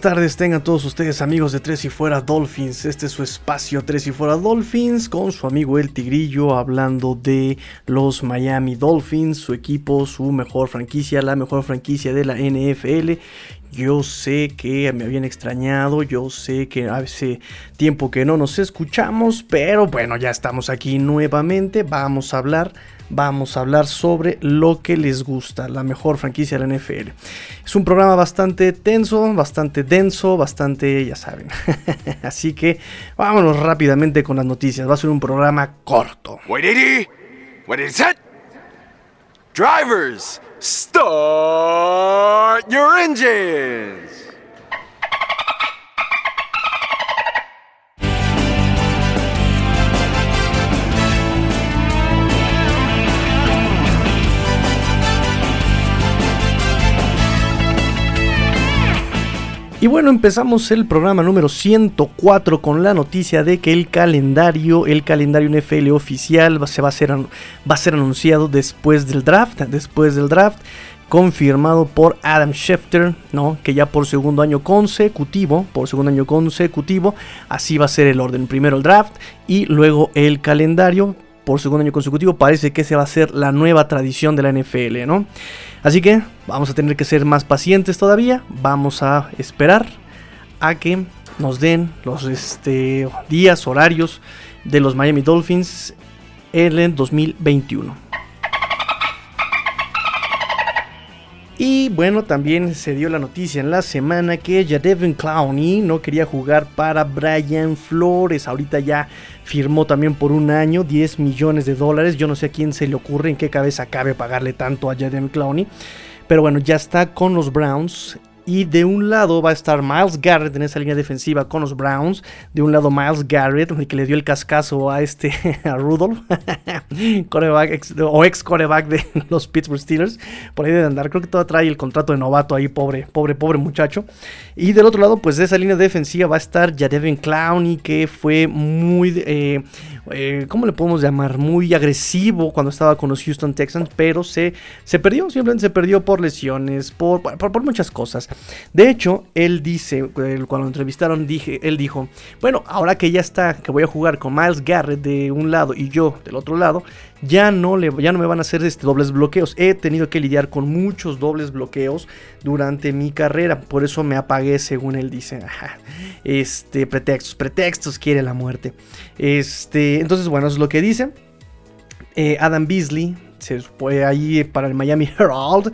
tardes tengan todos ustedes amigos de Tres y Fuera Dolphins. Este es su espacio Tres y Fuera Dolphins con su amigo El Tigrillo hablando de los Miami Dolphins, su equipo, su mejor franquicia, la mejor franquicia de la NFL. Yo sé que me habían extrañado, yo sé que hace tiempo que no nos escuchamos, pero bueno, ya estamos aquí nuevamente. Vamos a hablar vamos a hablar sobre lo que les gusta, la mejor franquicia de la NFL. Es un programa bastante tenso, bastante denso, bastante, ya saben. Así que vámonos rápidamente con las noticias. Va a ser un programa corto. What is it? Drivers, start your engines. Y bueno, empezamos el programa número 104 con la noticia de que el calendario, el calendario NFL oficial se va a ser, va a ser anunciado después del draft, después del draft, confirmado por Adam Schefter, ¿no? Que ya por segundo año consecutivo, por segundo año consecutivo, así va a ser el orden. Primero el draft y luego el calendario por segundo año consecutivo. Parece que se va a ser la nueva tradición de la NFL, ¿no? Así que vamos a tener que ser más pacientes todavía. Vamos a esperar a que nos den los este, días, horarios de los Miami Dolphins en el 2021. Y bueno, también se dio la noticia en la semana que Jadevin Clowney no quería jugar para Brian Flores. Ahorita ya firmó también por un año 10 millones de dólares. Yo no sé a quién se le ocurre, en qué cabeza cabe pagarle tanto a Jadevin Clowney. Pero bueno, ya está con los Browns y de un lado va a estar Miles Garrett en esa línea defensiva con los Browns. De un lado Miles Garrett, el que le dio el cascazo a este, a Rudolph, o ex coreback de los Pittsburgh Steelers. Por ahí de andar, creo que todavía trae el contrato de novato ahí, pobre, pobre, pobre muchacho. Y del otro lado, pues de esa línea defensiva va a estar Jadevin Clowney, que fue muy, eh, eh, ¿cómo le podemos llamar? Muy agresivo cuando estaba con los Houston Texans, pero se, se perdió, simplemente se perdió por lesiones, por, por muchas cosas. De hecho, él dice, cuando lo entrevistaron, dije, él dijo, bueno, ahora que ya está, que voy a jugar con Miles Garrett de un lado y yo del otro lado, ya no, le, ya no me van a hacer este, dobles bloqueos. He tenido que lidiar con muchos dobles bloqueos durante mi carrera, por eso me apagué, según él dice. este, pretextos, pretextos, quiere la muerte. Este, entonces, bueno, eso es lo que dice. Eh, Adam Beasley, se fue ahí para el Miami Herald,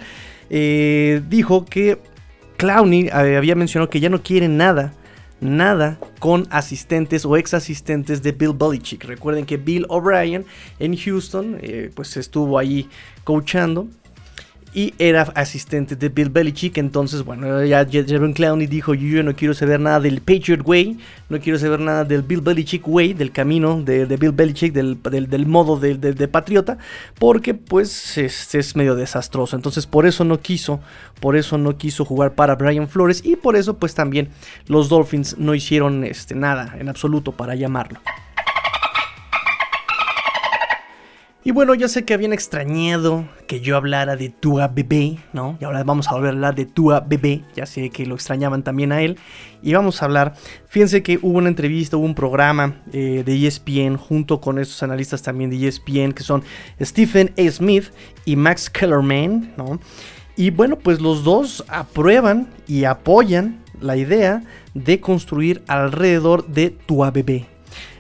eh, dijo que Clowney eh, había mencionado que ya no quiere nada, nada con asistentes o ex asistentes de Bill Belichick. Recuerden que Bill O'Brien en Houston, eh, pues estuvo ahí coachando y era asistente de Bill Belichick. Entonces, bueno, ya Jeremy Clowney dijo: Yo no quiero saber nada del Patriot Way, no quiero saber nada del Bill Belichick Way, del camino de, Bill Belichick, del, del, modo de, de, patriota, porque pues es, es, medio desastroso. Entonces, por eso no quiso, por eso no quiso jugar para Brian Flores y por eso, pues también los Dolphins no hicieron este, nada en absoluto para llamarlo. Y bueno, ya sé que habían extrañado que yo hablara de Tua Bebé, ¿no? Y ahora vamos a volver a hablar de Tua Bebé, ya sé que lo extrañaban también a él. Y vamos a hablar, fíjense que hubo una entrevista, hubo un programa eh, de ESPN junto con estos analistas también de ESPN, que son Stephen A. Smith y Max Kellerman, ¿no? Y bueno, pues los dos aprueban y apoyan la idea de construir alrededor de Tua Bebé,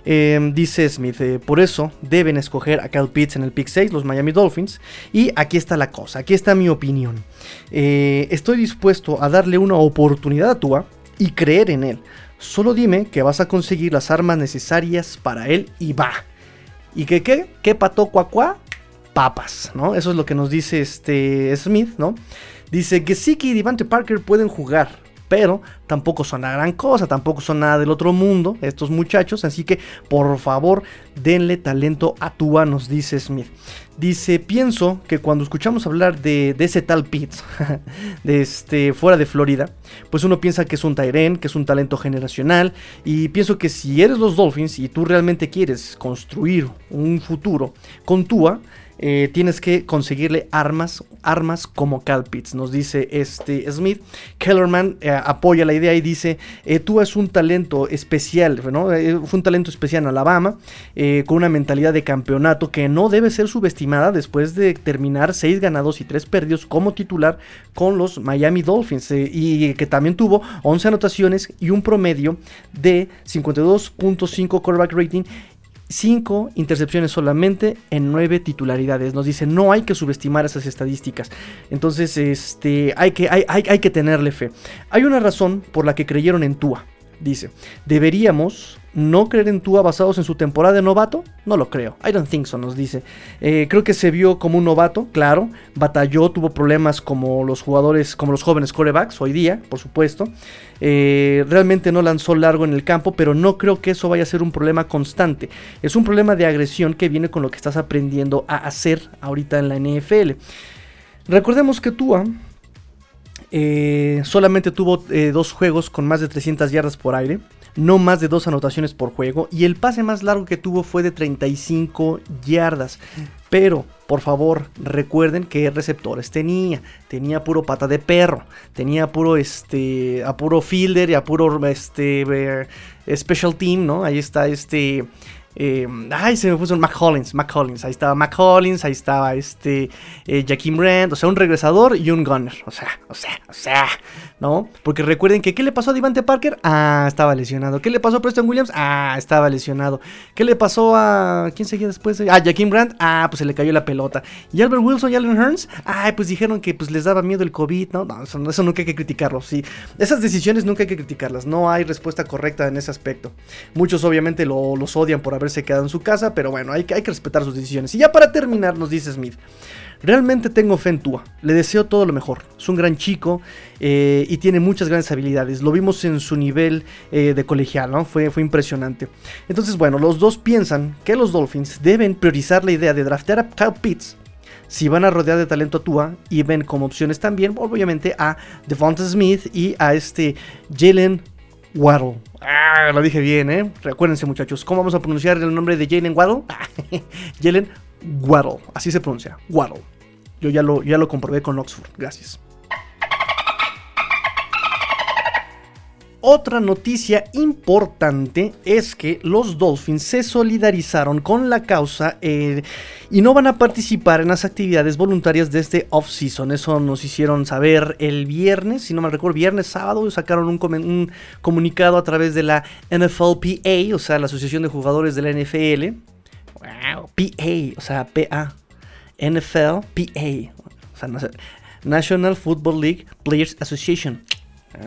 Em, dice Smith, eh, por eso deben escoger a Kyle Pitts en el pick 6, los Miami Dolphins. Y aquí está la cosa, aquí está mi opinión. Eh, estoy dispuesto a darle una oportunidad a Tua y creer en él. Solo dime que vas a conseguir las armas necesarias para él y va. ¿Y que qué? ¿Qué pató cuacuá? Papas, ¿no? Eso es lo que nos dice este Smith, ¿no? Dice que y Devante Parker pueden jugar, pero tampoco son la gran cosa, tampoco son nada del otro mundo estos muchachos, así que por favor denle talento a Tua, nos dice Smith. Dice, pienso que cuando escuchamos hablar de, ese tal Pitts, de este, fuera de Florida, pues uno piensa que es un Tyren, que es un talento generacional, y pienso que si eres los Dolphins y tú realmente quieres construir un futuro con Tua, eh, tienes que conseguirle armas, armas como Cal nos dice este Smith. Kellerman eh, apoya la idea y dice, eh, tú es un talento especial, fue un talento especial en Alabama, con una mentalidad de campeonato que no debe ser subestimada después de terminar 6 ganados y 3 perdidos como titular con los Miami Dolphins y que también tuvo 11 anotaciones y un promedio de 52.5 quarterback rating 5 intercepciones solamente en 9 titularidades. Nos dice, no hay que subestimar esas estadísticas. Entonces, este, hay, que, hay, hay, hay que tenerle fe. Hay una razón por la que creyeron en Tua. Dice, deberíamos no creer en Tua basados en su temporada de novato, no lo creo. I don't think so, nos dice. Eh, creo que se vio como un novato, claro. Batalló, tuvo problemas como los jugadores, como los jóvenes corebacks hoy día, por supuesto. Eh, realmente no lanzó largo en el campo, pero no creo que eso vaya a ser un problema constante. Es un problema de agresión que viene con lo que estás aprendiendo a hacer ahorita en la NFL. Recordemos que Tua eh, solamente tuvo dos juegos con más de 300 yardas por aire no más de dos anotaciones por juego y el pase más largo que tuvo fue de 35 yardas. Pero, por favor, recuerden qué receptores tenía. Tenía puro pata de perro, tenía puro este, puro fielder y a puro este, eh, special team, ¿no? Ahí está este eh, ay, se me puso un McCollins, McCollins, ahí estaba McCollins, ahí estaba este eh, Jaquim Brand, o sea, un regresador y un gunner, o sea, o sea, o sea, ¿no? Porque recuerden que ¿qué le pasó a Devante Parker? Ah, estaba lesionado. ¿Qué le pasó a Preston Williams? Ah, estaba lesionado. ¿Qué le pasó a quién seguía después? Ah, Jaquim Brand, ah, pues se le cayó la pelota. Y Albert Wilson y Allen Hearns, ay, pues dijeron que pues les daba miedo el COVID, ¿no? Eso, nunca hay que criticarlo, sí. Esas decisiones nunca hay que criticarlas, no hay respuesta correcta en ese aspecto. Muchos obviamente lo, los odian por haber se quedado en su casa, pero bueno, hay hay que respetar sus decisiones. Y ya para terminar, nos dice Smith. Realmente tengo fe en Tua, le deseo todo lo mejor. Es un gran chico eh, y tiene muchas grandes habilidades. Lo vimos en su nivel eh, de colegial, ¿no? Fue, fue impresionante. Entonces, bueno, los dos piensan que los Dolphins deben priorizar la idea de draftear a Kyle Pitts si van a rodear de talento a Tua y ven como opciones también, obviamente, a Devonta Smith y a este Jalen Waddle. Ah, lo dije bien, ¿eh? Recuérdense, muchachos. ¿Cómo vamos a pronunciar el nombre de Jalen Waddle? Jalen Waddle. Así se pronuncia. Waddle. Yo ya lo, ya lo comprobé con Oxford. Gracias. Otra noticia importante es que los Dolphins se solidarizaron con la causa eh, y no van a participar en las actividades voluntarias de este off-season. Eso nos hicieron saber el viernes, si no me recuerdo, viernes, sábado, sacaron un, comunicado a través de la NFLPA, o sea, la Asociación de Jugadores de la NFL. PA, o sea, PA. NFLPA, o sea, National Football League Players Association.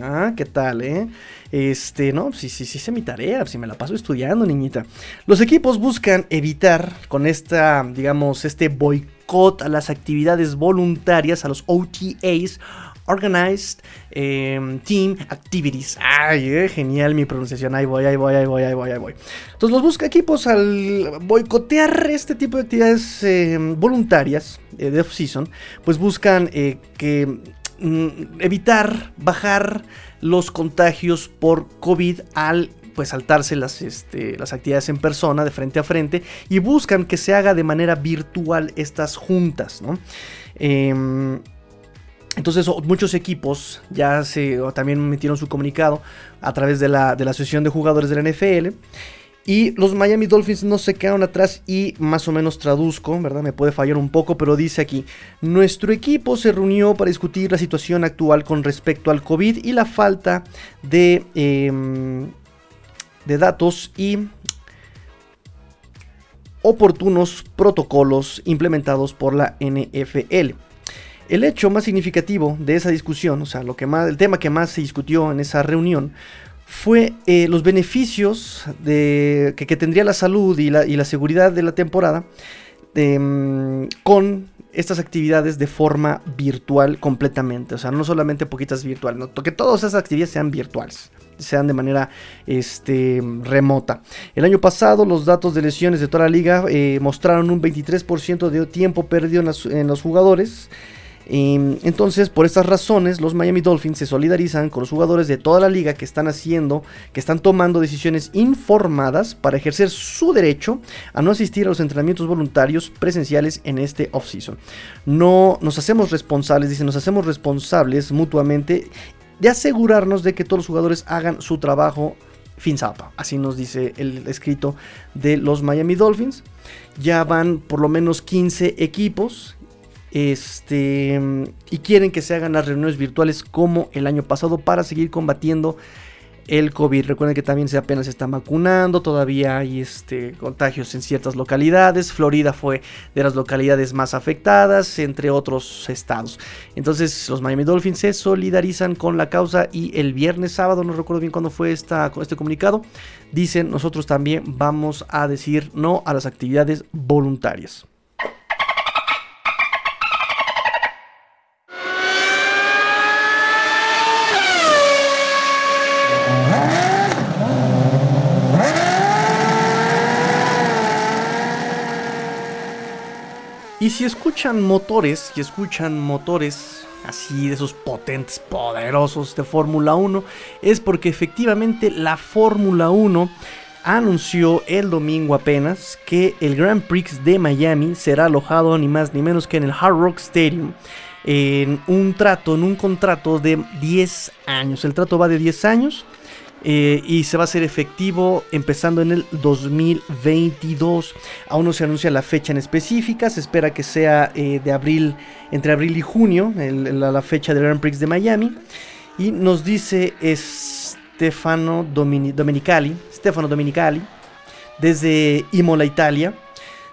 Ah, ¿qué tal, eh? Este, no, sí, sí, sí, sé mi tarea, si me la paso estudiando, niñita. Los equipos buscan evitar con esta, digamos, este boicot a las actividades voluntarias, a los OTAs, Organized em, Team Activities. Ay, eh, genial mi pronunciación. Ahí voy, ahí voy, ahí voy, ahí voy, ahí voy. Entonces los busca equipos al boicotear este tipo de actividades em, voluntarias eh, de off-season, pues buscan eh, que Mm, evitar bajar los contagios por COVID al pues saltarse las, este, las actividades en persona de frente a frente y buscan que se haga de manera virtual estas juntas, ¿no? Em, entonces muchos equipos ya se también metieron su comunicado a través de la, Asociación de Jugadores de la NFL y los Miami Dolphins no se quedaron atrás y más o menos traduzco, ¿verdad? Me puede fallar un poco, pero dice aquí, nuestro equipo se reunió para discutir la situación actual con respecto al COVID y la falta de, em, de datos y oportunos protocolos implementados por la NFL. El hecho más significativo de esa discusión, o sea, lo que más, el tema que más se discutió en esa reunión, fue eh, los beneficios de, que, tendría la salud y la, seguridad de la temporada em, con estas actividades de forma virtual completamente. O sea, no solamente poquitas virtuales, que todas esas actividades sean virtuales, sean de manera este, remota. El año pasado los datos de lesiones de toda la liga eh, mostraron un 23% de tiempo perdido en los jugadores. Entonces, por estas razones, los Miami Dolphins se solidarizan con los jugadores de toda la liga que están haciendo, que están tomando decisiones informadas para ejercer su derecho a no asistir a los entrenamientos voluntarios presenciales en este offseason. No nos hacemos responsables, dicen, nos hacemos responsables mutuamente de asegurarnos de que todos los jugadores hagan su trabajo fin zapa. Así nos dice el escrito de los Miami Dolphins. Ya van por lo menos 15 equipos. Este, y quieren que se hagan las reuniones virtuales como el año pasado para seguir combatiendo el COVID. Recuerden que también se apenas se está vacunando, todavía hay este, contagios en ciertas localidades. Florida fue de las localidades más afectadas, entre otros estados. Entonces los Miami Dolphins se solidarizan con la causa y el viernes sábado, no recuerdo bien cuándo fue esta, este comunicado, dicen nosotros también vamos a decir no a las actividades voluntarias. Y si escuchan motores, si escuchan motores así de esos potentes, poderosos de Fórmula 1, es porque efectivamente la Fórmula 1 anunció el domingo apenas que el Grand Prix de Miami será alojado ni más ni menos que en el Hard Rock Stadium en un trato, en un contrato de 10 años. El trato va de 10 años eh, y se va a hacer efectivo empezando en el 2022. Aún no se anuncia la fecha en específica, se espera que sea eh, de abril, entre abril y junio, la, fecha del Grand Prix de Miami. Y nos dice Stefano Domenicali, Stefano Domenicali, desde Imola, Italia.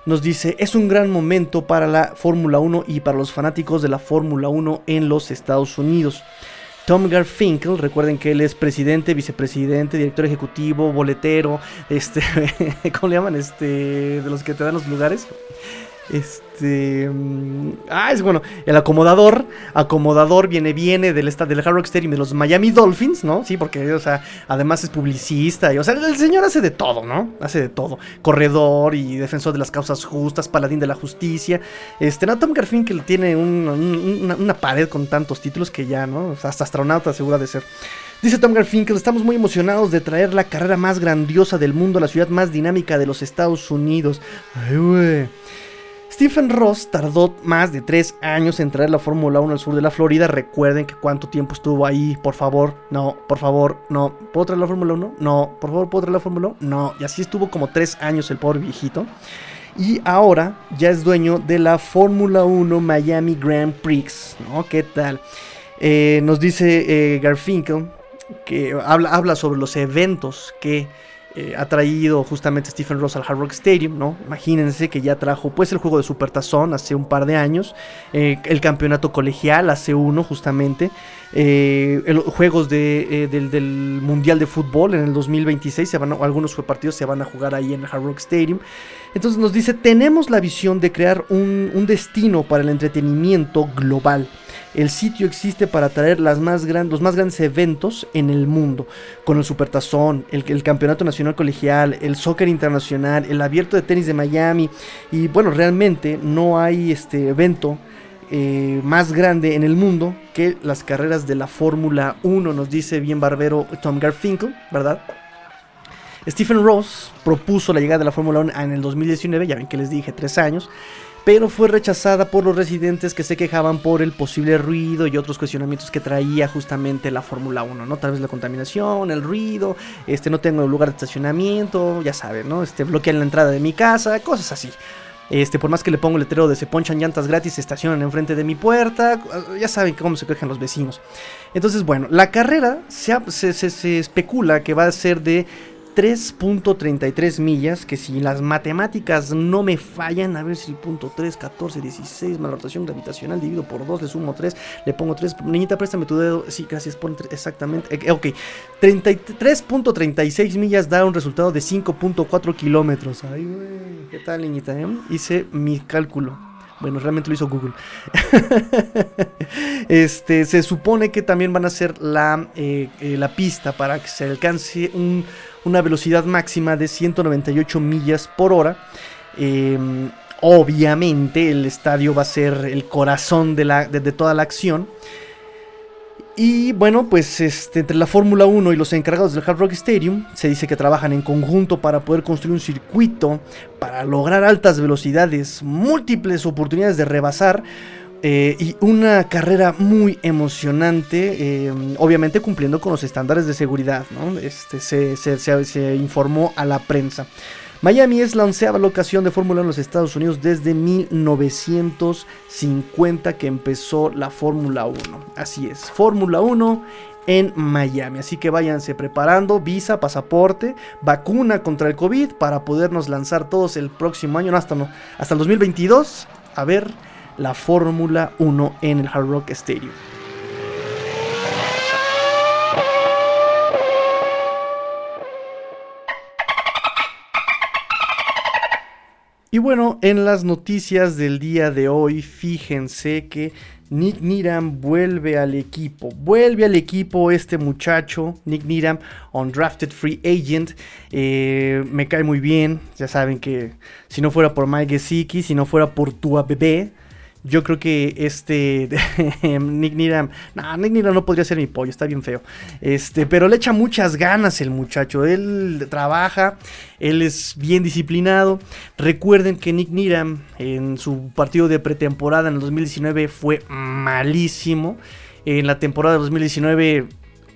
Nos dice, es un gran momento para la Fórmula 1 y para los fanáticos de la Fórmula 1 en los Estados Unidos. Tom Garfinkel, recuerden que él es presidente, vicepresidente, director ejecutivo, boletero, este, ¿cómo le llaman? Este, de los que te dan los lugares. Este. Mm, ah, es bueno. El acomodador. Acomodador viene, viene del, del Hard Rock Stadium de los Miami Dolphins, ¿no? Sí, porque, o sea, además es publicista. Y, o sea, el señor hace de todo, ¿no? Hace de todo. Corredor y defensor de las causas justas, paladín de la justicia. Este, no, Tom Garfinkel tiene una, pared con tantos títulos que ya, ¿no? hasta astronauta asegura de ser. Dice Tom Garfinkel, estamos muy emocionados de traer la carrera más grandiosa del mundo a la ciudad más dinámica de los Estados Unidos. Ay, güey. Stephen Ross tardó más de tres años en traer la Fórmula 1 al sur de la Florida. Recuerden que cuánto tiempo estuvo ahí. Por favor, no, por favor, no. ¿Puedo traer la Fórmula 1? No. Por favor, ¿puedo traer la Fórmula 1? No. Y así estuvo como tres años el pobre viejito. Y ahora ya es dueño de la Fórmula 1 Miami Grand Prix. ¿no? ¿Qué tal? Eh, nos dice eh, Garfinkel que habla, habla sobre los eventos que eh, ha traído justamente Stephen Ross al Hard Rock Stadium, ¿no? Imagínense que ya trajo pues el juego de Supertazón hace un par de años, eh, el campeonato colegial hace uno justamente, eh, juegos de, del, Mundial de Fútbol en el 2026, se van algunos partidos se van a jugar ahí en el Hard Rock Stadium. Entonces nos dice, tenemos la visión de crear un, un destino para el entretenimiento global el sitio existe para traer los más grandes eventos en el mundo, con el Supertazón, el, el Campeonato Nacional Colegial, el Soccer Internacional, el Abierto de Tenis de Miami, y bueno, realmente no hay este evento eh, más grande en el mundo que las carreras de la Fórmula 1, nos dice bien barbero Tom Garfinkel, ¿verdad? Stephen Ross propuso la llegada de la Fórmula 1 en el 2019, ya ven que les dije, tres años, pero fue rechazada por los residentes que se quejaban por el posible ruido y otros cuestionamientos que traía justamente la Fórmula 1, ¿no? Tal vez la contaminación, el ruido, este no tengo lugar de estacionamiento, ya saben, ¿no? Este bloquean la entrada de mi casa, cosas así. Este, por más que le pongo el letrero de se ponchan llantas gratis, se estacionan enfrente de mi puerta, ya saben cómo se quejan los vecinos. Entonces, bueno, la carrera se especula que va a ser de 3.33 millas, que si las matemáticas no me fallan, a ver si punto 3, 14, 16, más la rotación gravitacional dividido por 2, le sumo 3, le pongo 3, niñita, préstame tu dedo, sí, gracias, pon exactamente, eh, ok, 3.36 millas da un resultado de 5.4 kilómetros, ay, güey, ¿qué tal, niñita? Eh? Hice mi cálculo. Bueno, realmente lo hizo Google. este, se supone que también van a hacer la, eh, la pista para que se alcance una velocidad máxima de 198 millas por hora. Em, obviamente el estadio va a ser el corazón de, la, toda la acción. Y bueno, pues este, entre la Fórmula 1 y los encargados del Hard Rock Stadium se dice que trabajan en conjunto para poder construir un circuito para lograr altas velocidades, múltiples oportunidades de rebasar eh, y una carrera muy emocionante, eh, obviamente cumpliendo con los estándares de seguridad, ¿no? este, se, se informó a la prensa. Miami es la onceava locación de Fórmula en los Estados Unidos desde 1950 que empezó la Fórmula 1. Así es, Fórmula 1 en Miami. Así que váyanse preparando, visa, pasaporte, vacuna contra el COVID para podernos lanzar todos el próximo año, hasta, hasta el 2022, a ver la Fórmula 1 en el Hard Rock Stadium. Y bueno, en las noticias del día de hoy, fíjense que Nick Niram vuelve al equipo. Vuelve al equipo este muchacho, Nick Niram, undrafted free agent. Eh, me cae muy bien. Ya saben que si no fuera por Mike Gesicki, si no fuera por Tua Bebé, yo creo que este Nick Niram, no, Nick Niram no podría ser mi pollo, está bien feo. Este, pero le echa muchas ganas el muchacho. Él trabaja, él es bien disciplinado. Recuerden que Nick Niram en su partido de pretemporada en el 2019 fue malísimo. En la temporada de 2019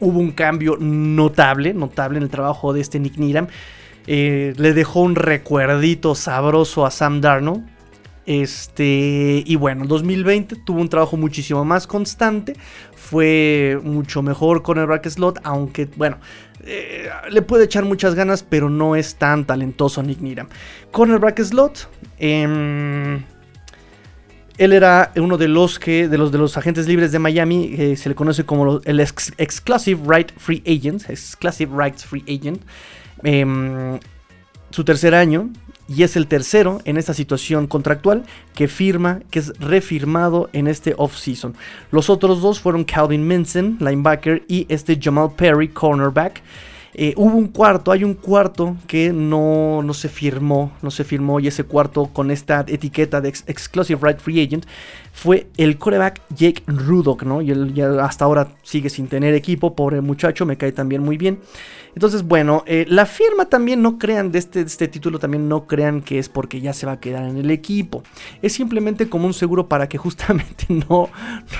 hubo un cambio notable, notable en el trabajo de este Nick Niram. Eh, le dejó un recuerdito sabroso a Sam Darnold este, y bueno, 2020 tuvo un trabajo muchísimo más constante, fue mucho mejor con el bracket slot, aunque bueno, eh, le puede echar muchas ganas, pero no es tan talentoso Nick Niram. Con el bracket slot, em, él era uno de los que de los de los agentes libres de Miami, que se le conoce como el Exclusive Right Free Agent, Exclusive Rights Free Agent. Em, su tercer año y es el tercero en esta situación contractual que firma, que es refirmado en este off-season. Los otros dos fueron Calvin Minson, linebacker, y este Jamal Perry, cornerback. Eh, hubo un cuarto, hay un cuarto que no, no, se firmó, no se firmó y ese cuarto con esta etiqueta de Exclusive Right Free Agent fue el coreback Jake Rudock, ¿no? Y él hasta ahora sigue sin tener equipo, pobre muchacho, me cae también muy bien. Entonces, bueno, eh, la firma también no crean de este, este título, también no crean que es porque ya se va a quedar en el equipo. Es simplemente como un seguro para que justamente no,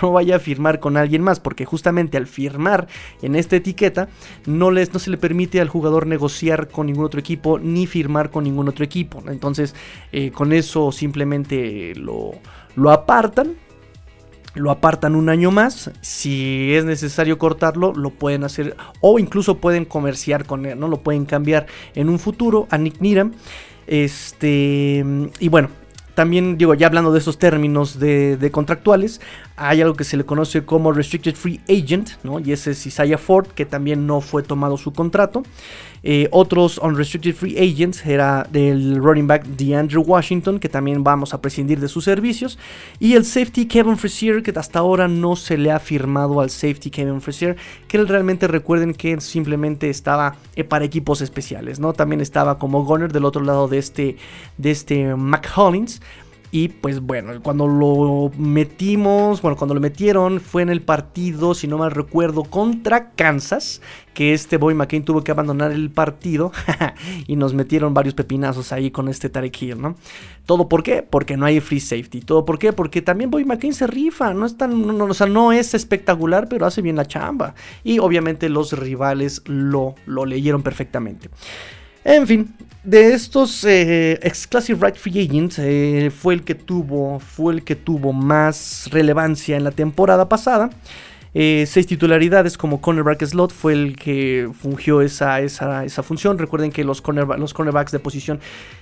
no vaya a firmar con alguien más, porque justamente al firmar en esta etiqueta no, les, no se le permite al jugador negociar con ningún otro equipo ni firmar con ningún otro equipo. Entonces, eh, con eso simplemente lo, lo apartan lo apartan un año más. Si es necesario cortarlo, lo pueden hacer o incluso pueden comerciar con él, ¿no? Lo pueden cambiar en un futuro a Nick Niram. Este, y bueno, también digo, ya hablando de esos términos de, contractuales, hay algo que se le conoce como Restricted Free Agent, ¿no? Y ese es Isaiah Ford, que también no fue tomado su contrato. Eh, otros unrestricted free agents era del running back DeAndre Washington, que también vamos a prescindir de sus servicios. Y el safety Kevin Frazier, que hasta ahora no se le ha firmado al safety Kevin Frazier, que realmente recuerden que simplemente estaba eh, para equipos especiales, ¿no? También estaba como gunner del otro lado de este, de este McCollins. Y pues bueno, cuando lo metimos, bueno, cuando lo metieron fue en el partido, si no mal recuerdo, contra Kansas, que este Boy McCain tuvo que abandonar el partido y nos metieron varios pepinazos ahí con este Tarek Hill, ¿no? ¿Todo por qué? Porque no hay free safety. ¿Todo por qué? Porque también Boy McCain se rifa, no es tan, no, o sea, no es espectacular, pero hace bien la chamba. Y obviamente los rivales lo, lo leyeron perfectamente. En fin, de estos eh, Exclusive Right Free Agents eh, fue el que tuvo fue el que tuvo más relevancia en la temporada pasada. Eh, seis titularidades como cornerback slot fue el que fungió esa, esa, esa función. Recuerden que los, los cornerbacks de posición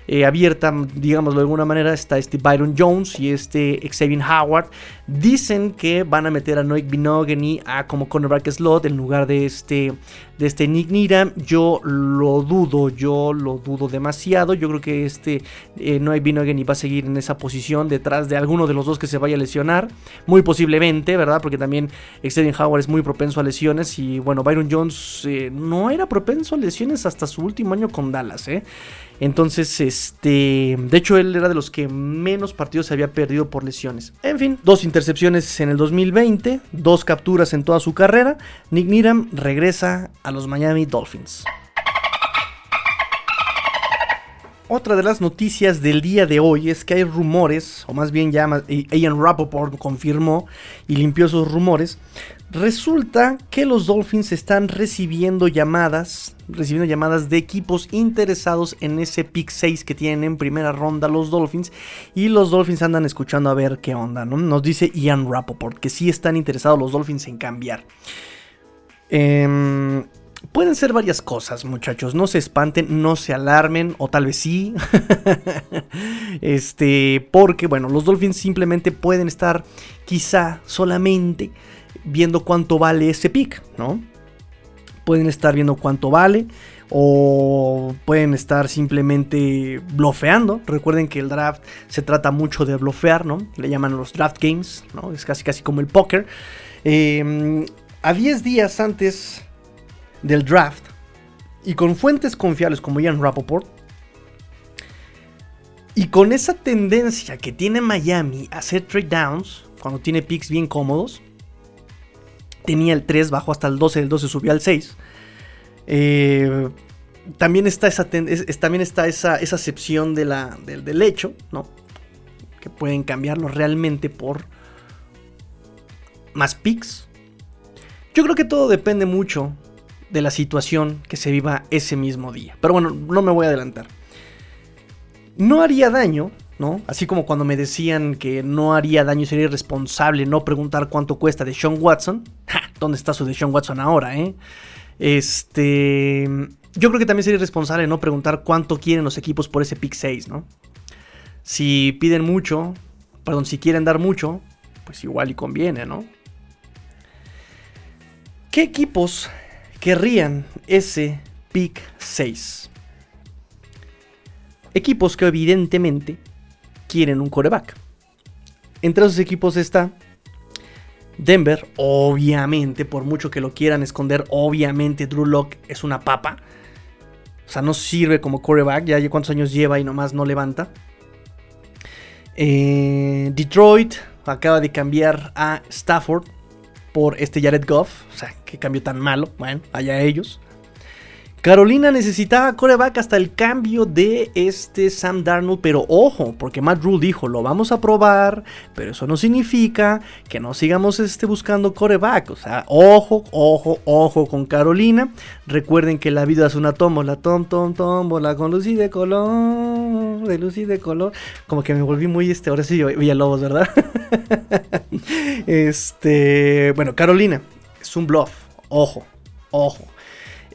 eh, abierta, digámoslo de alguna manera, está este Byron Jones y este Xavier Howard. Dicen que van a meter a Noik Binogany a como cornerback slot en lugar de este, de este Nick Niram. Yo lo dudo, yo lo dudo demasiado. Yo creo que este eh, Noik Binogany va a seguir en esa posición detrás de alguno de los dos que se vaya a lesionar. Muy posiblemente, ¿verdad? Porque también Howard es muy propenso a lesiones y bueno, Byron Jones eh, no era propenso a lesiones hasta su último año con Dallas, ¿eh? Entonces, este, de hecho él era de los que menos partidos se había perdido por lesiones. En fin, dos intercepciones en el 2020, dos capturas en toda su carrera. Nick Needham regresa a los Miami Dolphins. Otra de las noticias del día de hoy es que hay rumores, o más bien ya Ian Rappaport confirmó y limpió esos rumores. Resulta que los Dolphins están recibiendo llamadas, recibiendo llamadas de equipos interesados en ese pick 6 que tienen en primera ronda los Dolphins. Y los Dolphins andan escuchando a ver qué onda, ¿no? Nos dice Ian Rappaport que sí están interesados los Dolphins en cambiar. Eh, Pueden ser varias cosas, muchachos. No se espanten, no se alarmen, o tal vez sí. este, porque, bueno, los Dolphins simplemente pueden estar, quizá solamente, viendo cuánto vale ese pick, ¿no? Pueden estar viendo cuánto vale. O pueden estar simplemente blofeando. Recuerden que el draft se trata mucho de blofear, ¿no? Le llaman los draft games, ¿no? Es casi casi como el póker. Em, a 10 días antes del draft y con fuentes confiables como Ian Rappaport y con esa tendencia que tiene Miami a hacer trade downs cuando tiene picks bien cómodos, tenía el 3, bajó hasta el 12, el 12 subió al 6. Eh, también está esa, también está esa, esa acepción de la, del, del hecho, ¿no? Que pueden cambiarlo realmente por más picks. Yo creo que todo depende mucho de la situación que se viva ese mismo día. Pero bueno, no me voy a adelantar. No haría daño, ¿no? Así como cuando me decían que no haría daño, sería irresponsable no preguntar cuánto cuesta de Sean Watson. ¿Dónde está su de Sean Watson ahora, eh? Este. Yo creo que también sería irresponsable no preguntar cuánto quieren los equipos por ese pick 6, ¿no? Si piden mucho, perdón, si quieren dar mucho, pues igual y conviene, ¿no? ¿Qué equipos querrían ese pick 6. Equipos que evidentemente quieren un coreback. Entre esos equipos está Denver, obviamente, por mucho que lo quieran esconder, obviamente Drew Locke es una papa. O sea, no sirve como coreback, ya cuántos años lleva y nomás no levanta. Eh, Detroit acaba de cambiar a Stafford por este Jared Goff. O sea, qué cambio tan malo. Bueno, allá ellos. Carolina necesitaba coreback hasta el cambio de este Sam Darnold, pero ojo, porque Matt Rule dijo, lo vamos a probar, pero eso no significa que no sigamos este, buscando coreback. O sea, ojo, ojo, ojo con Carolina. Recuerden que la vida es una tómbola, tom, tom, tómbola, con luz y de color, de luz de color. Como que me volví muy, este, ahora sí, Villalobos, ¿verdad? este, bueno, Carolina, es un bluff, ojo, ojo.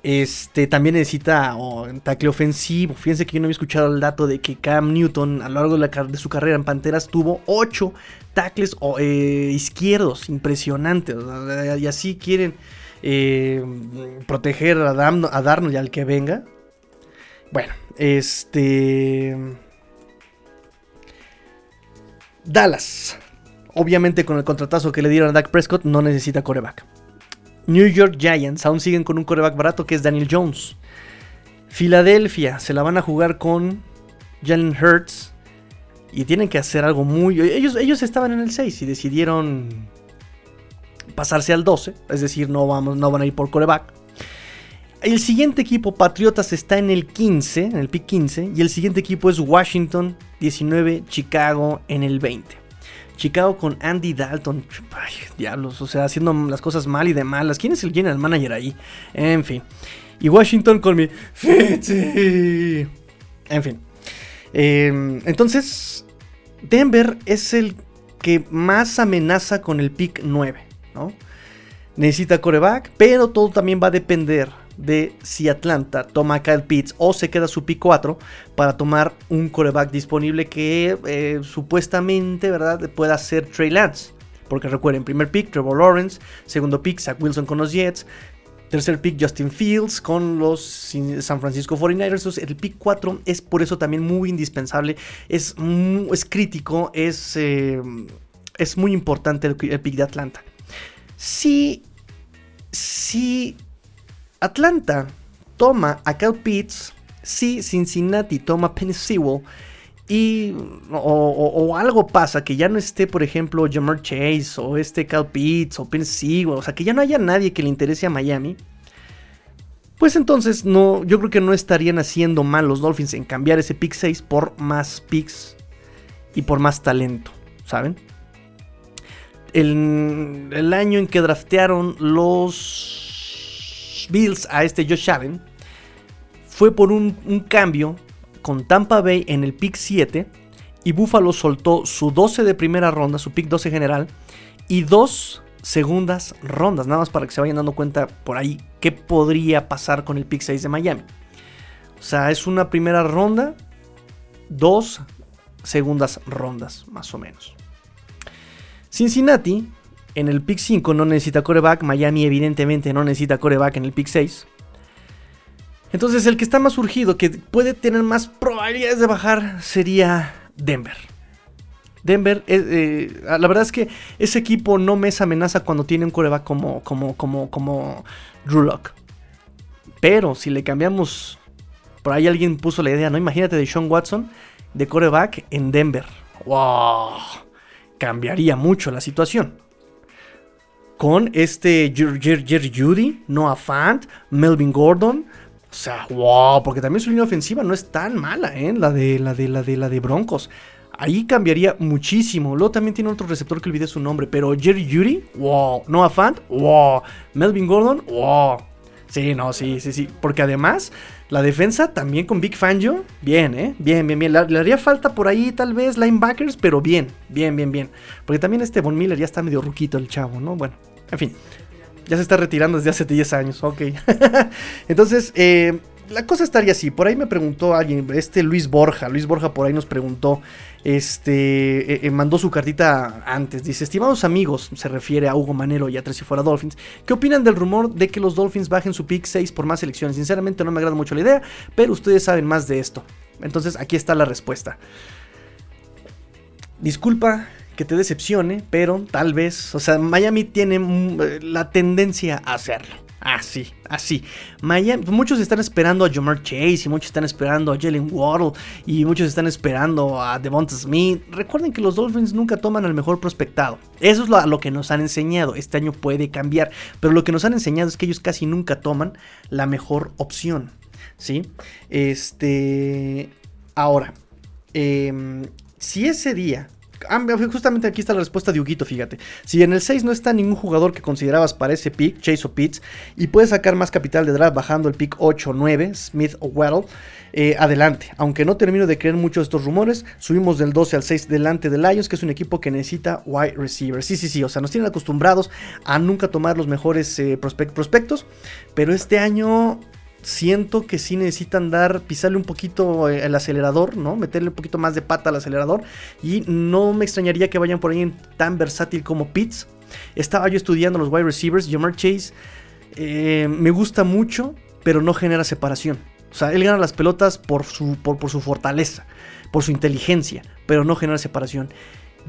Este también necesita un tackle ofensivo. Fíjense que yo no había escuchado el dato de que Cam Newton a lo largo de, su carrera en Panteras tuvo 8 tackles eh, izquierdos. Impresionante. y así quieren eh, proteger a, Darnold y al que venga. Bueno, este. Dallas. Obviamente con el contratazo que le dieron a Dak Prescott no necesita coreback. New York Giants aún siguen con un coreback barato que es Daniel Jones. Filadelfia se la van a jugar con Jalen Hurts. Y tienen que hacer algo muy... Ellos, ellos estaban en el 6 y decidieron pasarse al 12. Es decir, no, vamos, no van a ir por coreback. El siguiente equipo, Patriotas, está en el 15, en el pick 15. Y el siguiente equipo es Washington 19, Chicago en el 20. Chicago con Andy Dalton. Ay, diablos, o sea, haciendo las cosas mal y de malas. ¿Quién es el general manager ahí? En fin. Y Washington con mi Fitzy. En fin. Em, entonces, Denver es el que más amenaza con el pick 9, ¿no? Necesita coreback, pero todo también va a depender de si Atlanta toma a Kyle Pitts o se queda su pick 4 para tomar un coreback disponible que eh, supuestamente ¿verdad? pueda ser Trey Lance. Porque recuerden, primer pick Trevor Lawrence, segundo pick Zach Wilson con los Jets, tercer pick Justin Fields con los San Francisco 49ers. el pick 4 es por eso también muy indispensable, es, es crítico, es, eh, es muy importante el pick de Atlanta. Si, si Atlanta toma a Cal Pitts, si Cincinnati toma Penny Sewell, y o, algo pasa, que ya no esté, por ejemplo, Jamar Chase o este Cal Pitts o Penny Sewell, o sea, que ya no haya nadie que le interese a Miami, pues entonces no, yo creo que no estarían haciendo mal los Dolphins en cambiar ese pick 6 por más picks y por más talento, ¿saben? El, año en que draftearon los Bills a este Josh Allen fue por un, un cambio con Tampa Bay en el pick 7 y Buffalo soltó su 12 de primera ronda, su pick 12 general y dos segundas rondas, nada más para que se vayan dando cuenta por ahí qué podría pasar con el pick 6 de Miami. O sea, es una primera ronda, dos segundas rondas, más o menos. Cincinnati, en el pick 5 no necesita coreback, Miami evidentemente no necesita coreback en el pick 6. Entonces el que está más urgido, que puede tener más probabilidades de bajar, sería Denver. Denver, eh, la verdad es que ese equipo no me es amenaza cuando tiene un coreback como, como, como, como Drew Lock. Pero si le cambiamos, por ahí alguien puso la idea, ¿no? Imagínate de Sean Watson de coreback en Denver. ¡Wow! Cambiaría mucho la situación. Con este Jerry Judy, Noah Fant, Melvin Gordon. O sea, wow, porque también su línea ofensiva no es tan mala, ¿eh? La de la de la de la de Broncos. Ahí cambiaría muchísimo. Luego también tiene otro receptor que olvidé su nombre. Pero Jerry Judy, wow. Noah Fant, wow. Melvin Gordon, wow. Sí, no, sí, sí, sí. Porque además, la defensa también con Big Fangio, bien, ¿eh? Bien, bien, bien. Le, haría falta por ahí tal vez linebackers, pero bien, bien, bien, bien. Porque también este Von Miller ya está medio ruquito el chavo, ¿no? Bueno, en fin. Ya se está retirando desde hace 10 años, ok. Entonces, eh, la cosa estaría así. Por ahí me preguntó alguien, este Luis Borja. Luis Borja por ahí nos preguntó este, eh, eh, mandó su cartita antes. Dice, estimados amigos, se refiere a Hugo Manero y a Tres y Fuera Dolphins. ¿Qué opinan del rumor de que los Dolphins bajen su pick 6 por más selecciones? Sinceramente no me agrada mucho la idea, pero ustedes saben más de esto. Entonces aquí está la respuesta. Disculpa que te decepcione, pero tal vez, o sea, Miami tiene mm, eh, la tendencia a hacerlo. Así, así. Miami, muchos están esperando a Jamar Chase y muchos están esperando a Jalen Waddle y muchos están esperando a Devonta Smith. Recuerden que los Dolphins nunca toman al mejor prospectado. Eso es lo, que nos han enseñado. Este año puede cambiar, pero lo que nos han enseñado es que ellos casi nunca toman la mejor opción. ¿Sí? Este. Ahora, em, si ese día Ah, justamente aquí está la respuesta de Huguito, fíjate. Si en el 6 no está ningún jugador que considerabas para ese pick, Chase o Pitts, y puedes sacar más capital de draft bajando el pick 8 o 9, Smith o Waddle, eh, adelante. Aunque no termino de creer mucho estos rumores, subimos del 12 al 6 delante de Lions, que es un equipo que necesita wide receiver. Sí, sí, sí, o sea, nos tienen acostumbrados a nunca tomar los mejores eh, prospectos, pero este año siento que sí necesitan dar, pisarle un poquito eh, el acelerador, ¿no? Meterle un poquito más de pata al acelerador. Y no me extrañaría que vayan por ahí tan versátil como Pitts. Estaba yo estudiando los wide receivers. Jamar Chase eh, me gusta mucho, pero no genera separación. O sea, él gana las pelotas por su, por, por su fortaleza, por su inteligencia, pero no genera separación.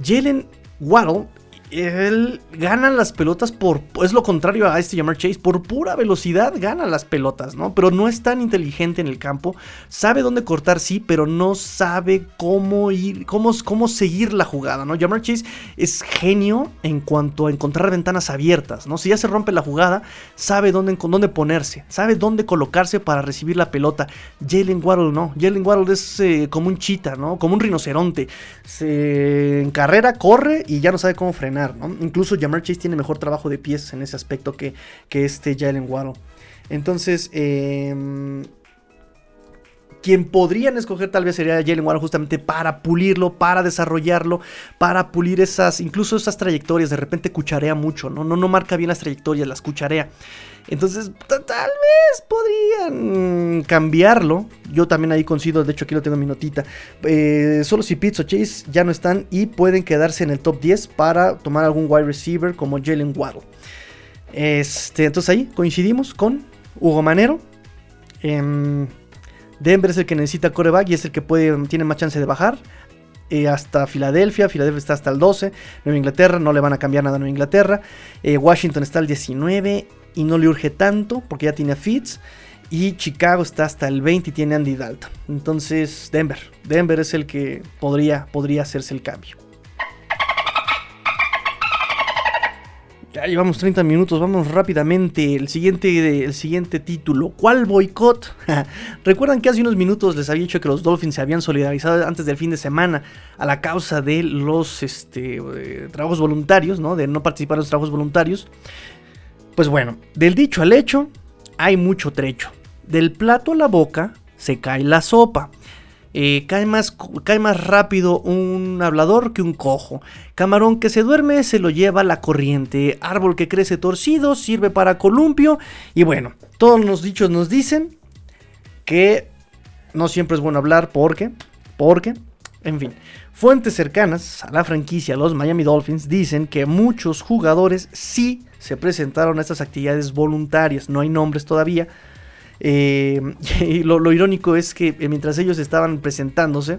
Jalen Waddle él gana las pelotas por. Es lo contrario a este llamar Chase. Por pura velocidad gana las pelotas, ¿no? Pero no es tan inteligente en el campo. Sabe dónde cortar, sí, pero no sabe cómo ir. cómo, cómo seguir la jugada, ¿no? Jamar Chase es genio en cuanto a encontrar ventanas abiertas, ¿no? Si ya se rompe la jugada, sabe dónde, dónde ponerse. Sabe dónde colocarse para recibir la pelota. Jalen Waddle no. Jalen Waddle es eh, como un chita, ¿no? Como un rinoceronte. Se, en carrera corre y ya no sabe cómo frenar. Incluso Jamar Chase tiene mejor trabajo de pies en ese aspecto que, que este Jalen Waddle. Entonces, eh, quien podrían escoger tal vez sería Jalen Waddle justamente para pulirlo, para desarrollarlo, para pulir esas, incluso esas trayectorias. De repente cucharea mucho, ¿no? No, no marca bien las trayectorias, las cucharea. Entonces, tal vez podrían cambiarlo. Yo también ahí coincido, de hecho aquí lo tengo en mi notita. Eh, solo si Pitts o Chase ya no están y pueden quedarse en el top 10 para tomar algún wide receiver como Jalen Waddle. Este, entonces ahí coincidimos con Hugo Manero. Em, Denver es el que necesita coreback y es el que puede, tiene más chance de bajar. eh, hasta Filadelfia. Filadelfia está hasta el 12. Nueva Inglaterra, no le van a cambiar nada a Nueva Inglaterra. Eh, Washington está al 19 y no le urge tanto porque ya tiene a Fitz. Y Chicago está hasta el 20 y tiene Andy Dalton. Entonces, Denver. Denver es el que podría, podría hacerse el cambio. Ya llevamos 30 minutos, vamos rápidamente. El siguiente, el siguiente título. ¿Cuál boicot? Recuerdan que hace unos minutos les había dicho que los Dolphins se habían solidarizado antes del fin de semana a la causa de los este, eh, trabajos voluntarios, ¿no? De no participar en los trabajos voluntarios. Pues bueno, del dicho al hecho hay mucho trecho. Del plato a la boca se cae la sopa. Eh, cae, más, cae más rápido un hablador que un cojo. Camarón que se duerme se lo lleva la corriente. Árbol que crece torcido sirve para columpio. Y bueno, todos los dichos nos dicen que no siempre es bueno hablar porque, porque, en fin. Fuentes cercanas a la franquicia, los Miami Dolphins, dicen que muchos jugadores sí se presentaron a estas actividades voluntarias. No hay nombres todavía eh, y lo, irónico es que eh, mientras ellos estaban presentándose,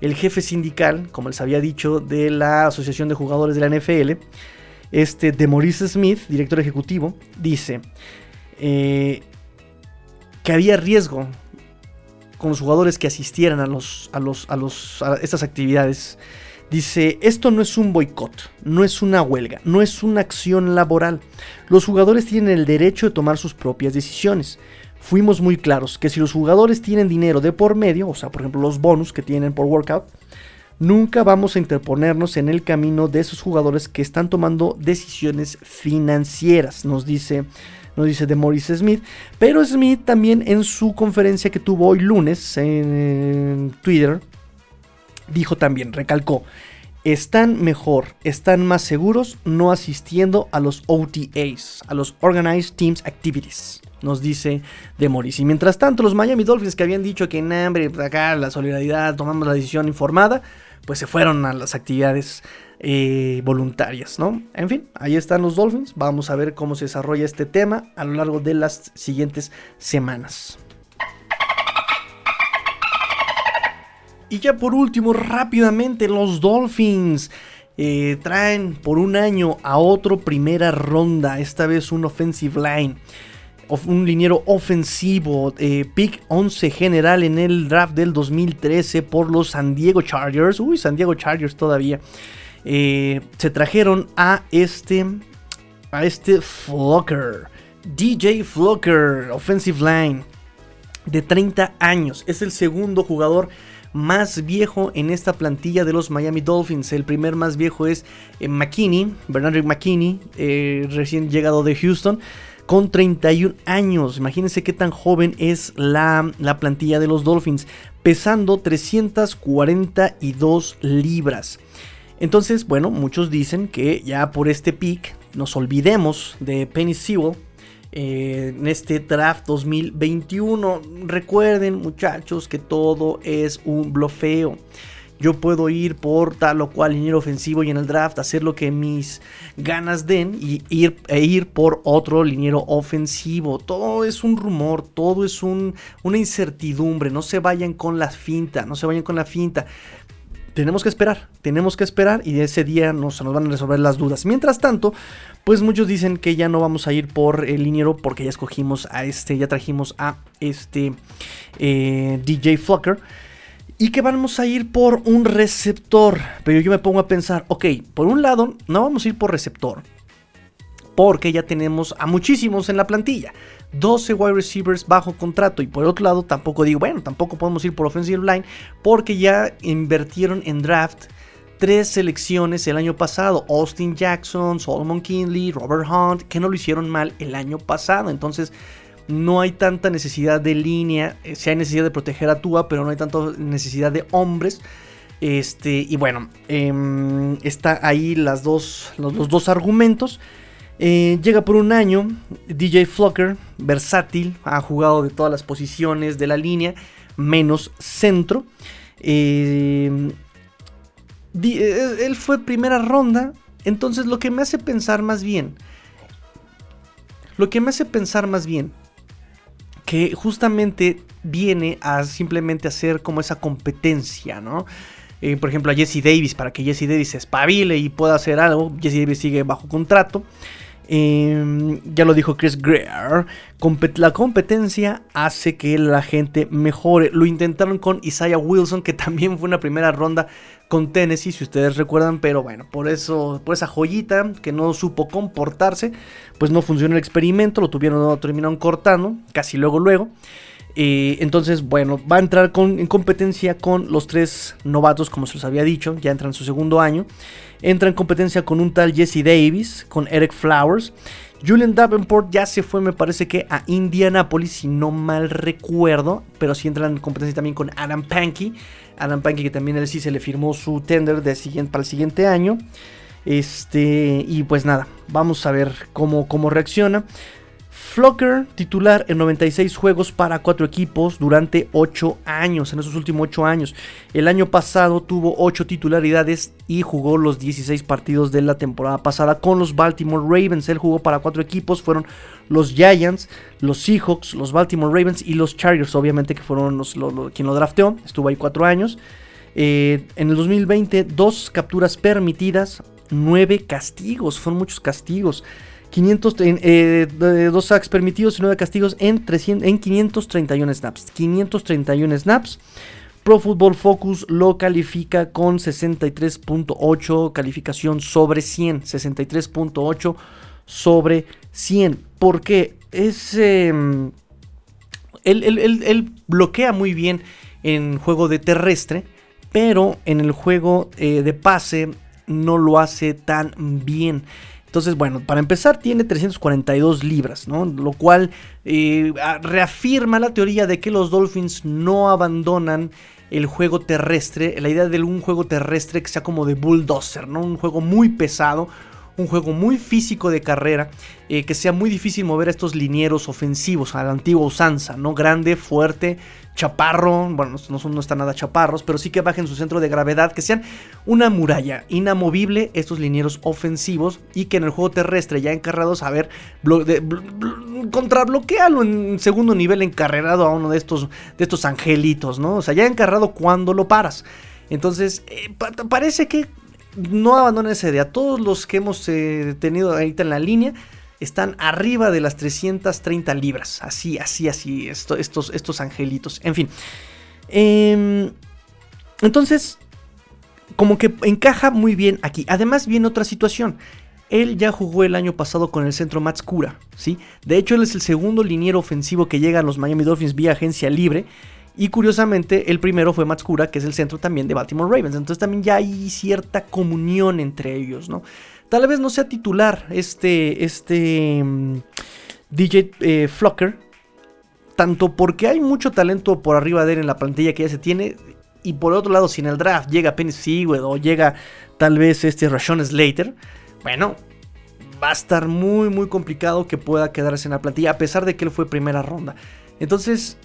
el jefe sindical, como les había dicho, de la Asociación de Jugadores de la NFL, este de Maurice Smith, director ejecutivo, dice eh, que había riesgo con los jugadores que asistieran a, los, a, los, a, los, a estas actividades. Dice, esto no es un boicot, no es una huelga, no es una acción laboral. Los jugadores tienen el derecho de tomar sus propias decisiones fuimos muy claros que si los jugadores tienen dinero de por medio, o sea, por ejemplo los bonus que tienen por workout, nunca vamos a interponernos en el camino de esos jugadores que están tomando decisiones financieras, nos dice, nos dice de Maurice Smith. Pero Smith también en su conferencia que tuvo hoy lunes en Twitter, dijo también, recalcó, están mejor, están más seguros no asistiendo a los OTAs, a los Organized Teams Activities nos dice de Morris. Y mientras tanto, los Miami Dolphins que habían dicho que en hambre, acá la solidaridad, tomamos la decisión informada, pues se fueron a las actividades eh, voluntarias, ¿no? En fin, ahí están los Dolphins. Vamos a ver cómo se desarrolla este tema a lo largo de las siguientes semanas. Y ya por último, rápidamente, los Dolphins. Eh, traen por un año a otro primera ronda, esta vez un offensive line un liniero ofensivo, eh, pick 11 general en el draft del 2013 por los San Diego Chargers. Uy, San Diego Chargers todavía. Eh, se trajeron a este, a este Flocker, DJ Flocker, offensive line, de 30 años. Es el segundo jugador más viejo en esta plantilla de los Miami Dolphins. El primer más viejo es eh, McKinney, Bernard McKinney, recién llegado de Houston con 31 años. Imagínense qué tan joven es la, plantilla de los Dolphins, pesando 342 libras. Entonces, bueno, muchos dicen que ya por este pick nos olvidemos de Penny Sewell eh, en este draft 2021. Recuerden, muchachos, que todo es un blofeo yo puedo ir por tal o cual liniero ofensivo y en el draft hacer lo que mis ganas den y ir, e ir por otro liniero ofensivo. Todo es un rumor, todo es un, una incertidumbre. No se vayan con la finta, no se vayan con la finta. Tenemos que esperar, tenemos que esperar y ese día nos, nos van a resolver las dudas. Mientras tanto, pues muchos dicen que ya no vamos a ir por el liniero porque ya escogimos a este, ya trajimos a este eh, DJ Flocker y que vamos a ir por un receptor. Pero yo me pongo a pensar, ok, por un lado, no vamos a ir por receptor. Porque ya tenemos a muchísimos en la plantilla. 12 wide receivers bajo contrato. Y por otro lado, tampoco digo, bueno, tampoco podemos ir por offensive line. Porque ya invirtieron en draft tres selecciones el año pasado. Austin Jackson, Solomon Kinley, Robert Hunt, que no lo hicieron mal el año pasado. Entonces no hay tanta necesidad de línea, eh, si hay necesidad de proteger a Tua, pero no hay tanta necesidad de hombres. Este, y bueno, eh, está ahí las dos, los, dos argumentos. Eh, llega por un año, DJ Flocker, versátil, ha jugado de todas las posiciones de la línea, menos centro. él fue primera ronda, entonces lo que me hace pensar más bien, lo que me hace pensar más bien que justamente viene a simplemente hacer como esa competencia, ¿no? eh, por ejemplo, a Jesse Davis para que Jesse Davis se espabile y pueda hacer algo. Jesse Davis sigue bajo contrato. Em, ya lo dijo Chris Greer. la competencia hace que la gente mejore. Lo intentaron con Isaiah Wilson, que también fue una primera ronda con Tennessee, si ustedes recuerdan. Pero bueno, por eso, por esa joyita que no supo comportarse, pues no funcionó el experimento. Lo tuvieron, lo terminaron cortando, casi luego, luego. Entonces, bueno, va a entrar en competencia con los tres novatos, como se los había dicho. Ya entra en su segundo año. Entra en competencia con un tal Jesse Davis, con Eric Flowers. Julian Davenport ya se fue, me parece que a Indianapolis, si no mal recuerdo. Pero sí entra en competencia también con Adam Pankey. Adam Pankey, que también él sí se le firmó su tender de siguiente, para el siguiente año. Este, y pues nada, vamos a ver cómo, cómo reacciona. Flocker, titular en 96 juegos para cuatro equipos durante 8 años, en esos últimos 8 años. El año pasado tuvo 8 titularidades y jugó los 16 partidos de la temporada pasada con los Baltimore Ravens. Él jugó para cuatro equipos, fueron los Giants, los Seahawks, los Baltimore Ravens y los Chargers, obviamente que fueron los, quien lo drafteó, estuvo ahí 4 años. Eh, en el 2020, dos capturas permitidas, 9 castigos, fueron muchos castigos. 500, eh, dos sacks permitidos y 9 castigos en, 300, en 531 snaps. 531 snaps. Pro Football Focus lo califica con 63.8 calificación sobre 100. 63.8 sobre 100. Porque es... él, bloquea muy bien en juego de terrestre. Pero en el juego eh, de pase no lo hace tan bien. Entonces, bueno, para empezar tiene 342 libras, ¿no? Lo cual eh, reafirma la teoría de que los Dolphins no abandonan el juego terrestre, la idea de un juego terrestre que sea como de bulldozer, ¿no? Un juego muy pesado, un juego muy físico de carrera, eh, que sea muy difícil mover a estos linieros ofensivos a la antigua usanza, ¿no? Grande, fuerte, chaparro, bueno, no, son, no están nada chaparros, pero sí que bajen su centro de gravedad, que sean una muralla inamovible estos linieros ofensivos y que en el juego terrestre ya encarrados a ver, contrabloquealo en segundo nivel encarrerado a uno de estos, de estos angelitos, ¿no? O sea, ya encarrado cuando lo paras. Entonces, eh, parece que no abandonen esa idea. Todos los que hemos eh, tenido ahorita en la línea están arriba de las 330 libras. Así, así, así, estos, estos angelitos. En fin. Em, entonces, como que encaja muy bien aquí. Además, viene otra situación. Él ya jugó el año pasado con el centro Matskura, ¿sí? De hecho, él es el segundo liniero ofensivo que llega a los Miami Dolphins vía agencia libre. Y curiosamente, el primero fue Matskura, que es el centro también de Baltimore Ravens. Entonces también ya hay cierta comunión entre ellos, ¿no? Tal vez no sea titular este, este mm, DJ eh, Flocker. Tanto porque hay mucho talento por arriba de él en la plantilla que ya se tiene. Y por otro lado, si en el draft llega Penny Sewell o llega tal vez este Rashon Slater. Bueno, va a estar muy muy complicado que pueda quedarse en la plantilla. A pesar de que él fue primera ronda. Entonces,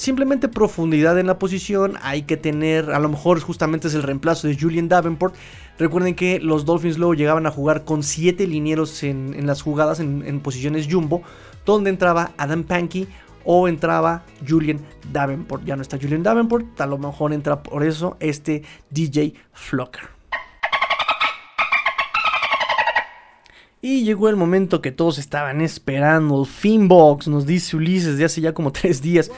simplemente profundidad en la posición. Hay que tener, a lo mejor justamente es el reemplazo de Julian Davenport. Recuerden que los Dolphins luego llegaban a jugar con 7 linieros en, las jugadas, en, posiciones jumbo, donde entraba Adam Pankey o entraba Julian Davenport. Ya no está Julian Davenport, a lo mejor entra por eso este DJ Flocker. Y llegó el momento que todos estaban esperando. Finbox nos dice Ulises de hace ya como 3 días.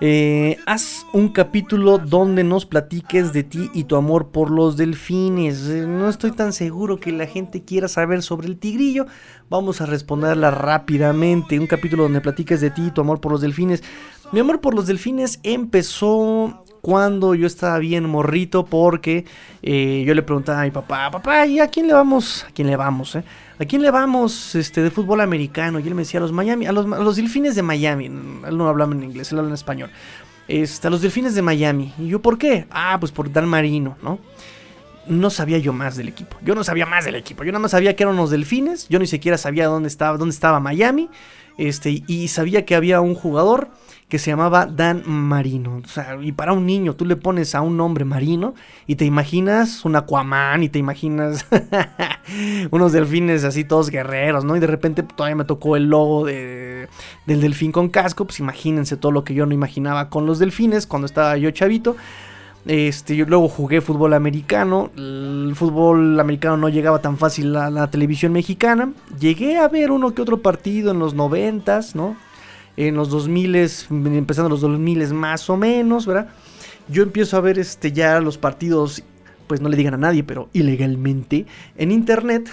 Eh, haz un capítulo donde nos platiques de ti y tu amor por los delfines. Eh, no estoy tan seguro que la gente quiera saber sobre el tigrillo. Vamos a responderla rápidamente. Un capítulo donde platiques de ti y tu amor por los delfines. Mi amor por los delfines empezó cuando yo estaba bien morrito porque eh, yo le preguntaba a mi papá, papá, ¿y a quién le vamos? ¿A quién le vamos? Eh? ¿A quién le vamos este, de fútbol americano? Y él me decía, a los Miami, a los, delfines de Miami. Él no hablaba en inglés, él hablaba en español. Este, a los delfines de Miami. ¿Y yo por qué? Ah, pues por Dan Marino, ¿no? No sabía yo más del equipo. Yo no sabía más del equipo. Yo nada más sabía que eran los delfines. Yo ni siquiera sabía dónde estaba, dónde estaba Miami. Este, y sabía que había un jugador que se llamaba Dan Marino. O sea, y para un niño, tú le pones a un nombre marino y te imaginas un Aquaman y te imaginas unos delfines así todos guerreros, ¿no? Y de repente todavía me tocó el logo de, del delfín con casco. Pues imagínense todo lo que yo no imaginaba con los delfines cuando estaba yo chavito. Este, yo luego jugué fútbol americano. El fútbol americano no llegaba tan fácil a la televisión mexicana. Llegué a ver uno que otro partido en los noventas, ¿no? En los 2000, empezando los 2000 más o menos, ¿verdad? Yo empiezo a ver este, ya los partidos pues no le digan a nadie, pero ilegalmente en internet.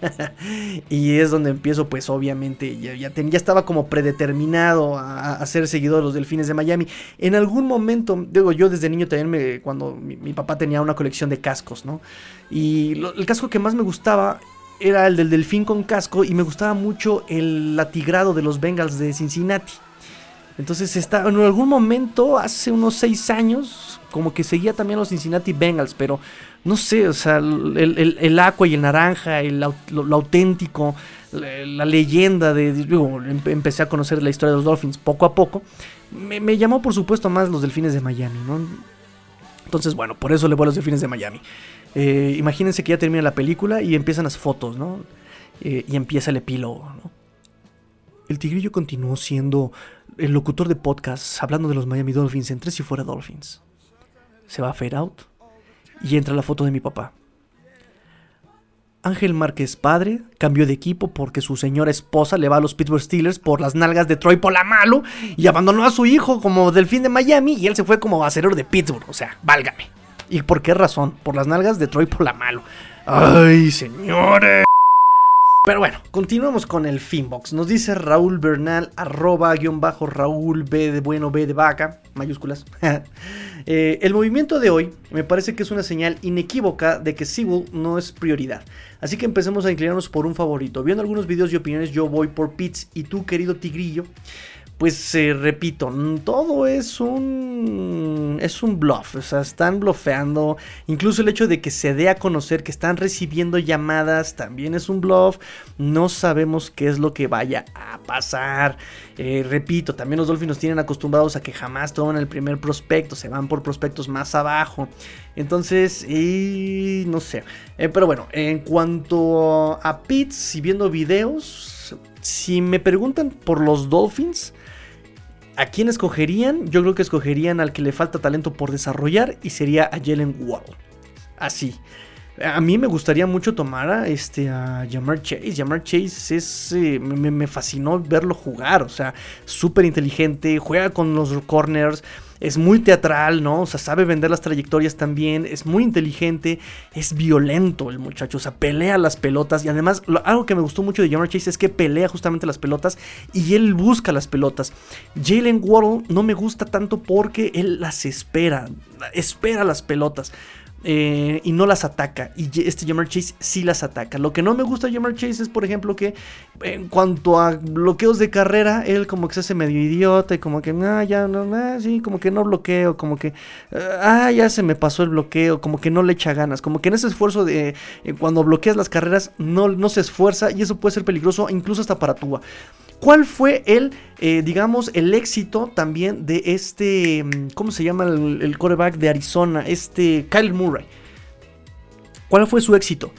y es donde empiezo, pues obviamente, ya, ya, estaba como predeterminado a, ser seguidor de los Delfines de Miami. En algún momento, digo, yo desde niño también me, cuando mi, papá tenía una colección de cascos, ¿no? Y el casco que más me gustaba era el del delfín con casco y me gustaba mucho el latigrado de los Bengals de Cincinnati. Entonces está, en algún momento, hace unos seis años, como que seguía también los Cincinnati Bengals, pero no sé, o sea, el, el, aqua y el naranja, el, lo, auténtico, la, leyenda de, digo, empecé a conocer la historia de los Dolphins poco a poco, me, llamó por supuesto más los Delfines de Miami, ¿no? Entonces, bueno, por eso le voy a los Delfines de Miami. Eh, imagínense que ya termina la película y empiezan las fotos, ¿no? Eh, y empieza el epílogo, ¿no? El tigrillo continuó siendo el locutor de podcast hablando de los Miami Dolphins entre si fuera Dolphins se va a fade out y entra la foto de mi papá. Ángel Márquez padre cambió de equipo porque su señora esposa le va a los Pittsburgh Steelers por las nalgas de Troy Polamalu y abandonó a su hijo como delfín de Miami y él se fue como acerero de Pittsburgh, o sea, válgame. ¿Y por qué razón? Por las nalgas de Troy Polamalu. Ay, señores. Pero bueno, continuamos con el Finbox. Nos dice Raúl Bernal, arroba guion bajo Raúl B de bueno, B de vaca, mayúsculas. Eh, el movimiento de hoy me parece que es una señal inequívoca de que Sewell no es prioridad. Así que empecemos a inclinarnos por un favorito. Viendo algunos videos y opiniones, yo voy por Pitts y tú, querido tigrillo, pues eh, repito, todo es un es un bluff, o sea, están blofeando, incluso el hecho de que se dé a conocer que están recibiendo llamadas también es un bluff, no sabemos qué es lo que vaya a pasar, eh, repito, también los Dolphins nos tienen acostumbrados a que jamás toman el primer prospecto, se van por prospectos más abajo, entonces, y no sé, eh, pero bueno, en cuanto a Pitts y viendo videos, si me preguntan por los Dolphins, ¿A quién escogerían? Yo creo que escogerían al que le falta talento por desarrollar y sería a Jalen Wall. Así. A mí me gustaría mucho tomar a, este, a Jamar Chase. Jamar Chase es, eh, me, fascinó verlo jugar. O sea, súper inteligente, juega con los corners, es muy teatral, ¿no? O sea, sabe vender las trayectorias también, es muy inteligente, es violento el muchacho, o sea, pelea las pelotas. Y además, algo que me gustó mucho de Jamar Chase es que pelea justamente las pelotas y él busca las pelotas. Jalen Waddle no me gusta tanto porque él las espera, espera las pelotas. Eh, y no las ataca. Y este Jamar Chase sí las ataca. Lo que no me gusta de Jamar Chase es, por ejemplo, que en cuanto a bloqueos de carrera, él como que se hace medio idiota y como que, ah, ya no, ah, sí, como que no bloqueo, como que, ah, ya se me pasó el bloqueo, como que no le echa ganas, como que en ese esfuerzo de eh, cuando bloqueas las carreras no, no se esfuerza y eso puede ser peligroso incluso hasta para Tua. ¿Cuál fue el, eh, digamos, el éxito también de este, mm, ¿cómo se llama el, coreback de Arizona? Este Kyle Murray. ¿Cuál fue su éxito?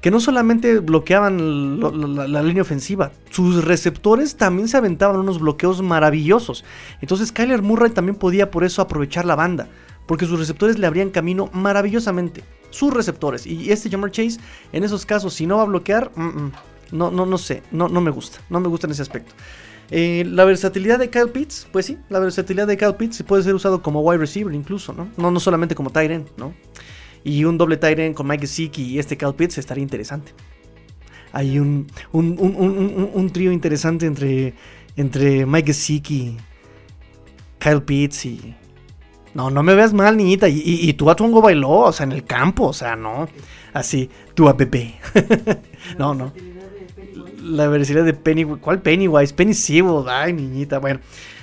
Que no solamente bloqueaban la, línea ofensiva, sus receptores también se aventaban unos bloqueos maravillosos. Entonces Kyler Murray también podía por eso aprovechar la banda, porque sus receptores le abrían camino maravillosamente. Sus receptores. Y este Jammer Chase, en esos casos, si no va a bloquear, mm, mm, no, no, no sé, no, no me gusta, no me gusta en ese aspecto. Eh, la versatilidad de Kyle Pitts, pues sí, la versatilidad de Kyle Pitts puede ser usado como wide receiver incluso, ¿no? No, no solamente como tight end, ¿no? Y un doble tight end con Mike Gesicki y este Kyle Pitts estaría interesante. Hay un, un, un, un trío interesante entre, entre Mike Gesicki, Kyle Pitts y... No, no me veas mal, niñita. Y, y, tú a Tuango bailó, o sea, en el campo, o sea, no. Así, tú a bebé. no, no la versatilidad de Pennywise. ¿Cuál Pennywise? Penny Sewell. Ay, niñita. Bueno.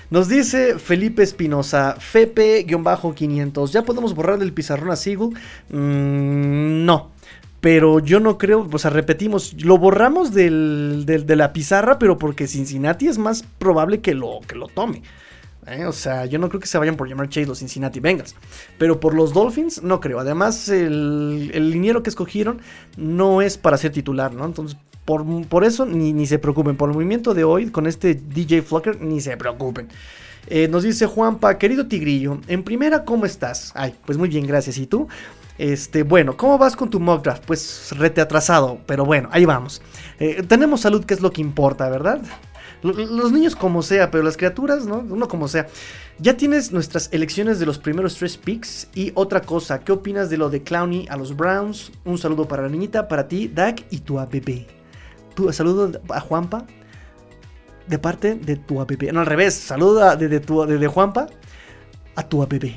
Nos dice Felipe Espinosa, Fepe-500. ¿Ya podemos borrar del pizarrón a Seagull? Mm, no. Pero yo no creo, o sea, repetimos, lo borramos del, de la pizarra, pero porque Cincinnati es más probable que lo, que lo tome. ¿eh? O sea, yo no creo que se vayan por llamar Chase los Cincinnati Bengals. Pero por los Dolphins, no creo. Además, el, el liniero que escogieron no es para ser titular, ¿no? Entonces, por, eso ni, se preocupen. Por el movimiento de hoy con este DJ Flocker, ni se preocupen. Eh, nos dice Juanpa, querido Tigrillo, en primera, ¿cómo estás? Ay, pues muy bien, gracias. ¿Y tú? Este, bueno, ¿cómo vas con tu mock draft? Pues rete atrasado, pero bueno, ahí vamos. Eh, tenemos salud, que es lo que importa, ¿verdad? Los niños como sea, pero las criaturas, ¿no? Uno como sea. Ya tienes nuestras elecciones de los primeros tres picks. Y otra cosa, ¿qué opinas de lo de Clowney a los Browns? Un saludo para la niñita, para ti, Dak y tu ABB. Tu, saludo a Juanpa. De parte de tu ABB. No, al revés. Saluda de, tu, de, Juanpa a tu ABB.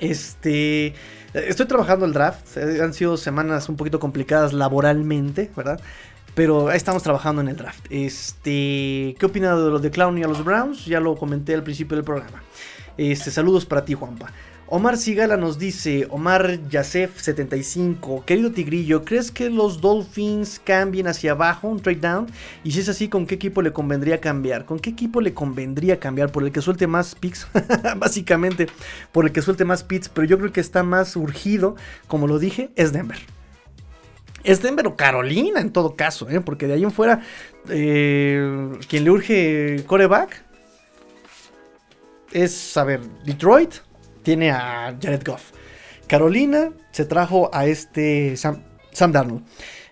Este. Estoy trabajando el draft. Han sido semanas un poquito complicadas laboralmente, ¿verdad? Pero estamos trabajando en el draft. Este, ¿Qué opina de lo de Clown y a los Browns? Ya lo comenté al principio del programa. Este, saludos para ti, Juanpa. Omar Sigala nos dice, Omar Yasef75, querido Tigrillo, ¿crees que los Dolphins cambien hacia abajo, un trade down? Y si es así, ¿con qué equipo le convendría cambiar? ¿Con qué equipo le convendría cambiar? Por el que suelte más picks, básicamente, por el que suelte más picks, pero yo creo que está más urgido, como lo dije, es Denver. Es Denver o Carolina en todo caso, ¿eh? porque de ahí en fuera, eh, quien le urge coreback es, a ver, Detroit tiene a Jared Goff. Carolina se trajo a este Sam, Darnold.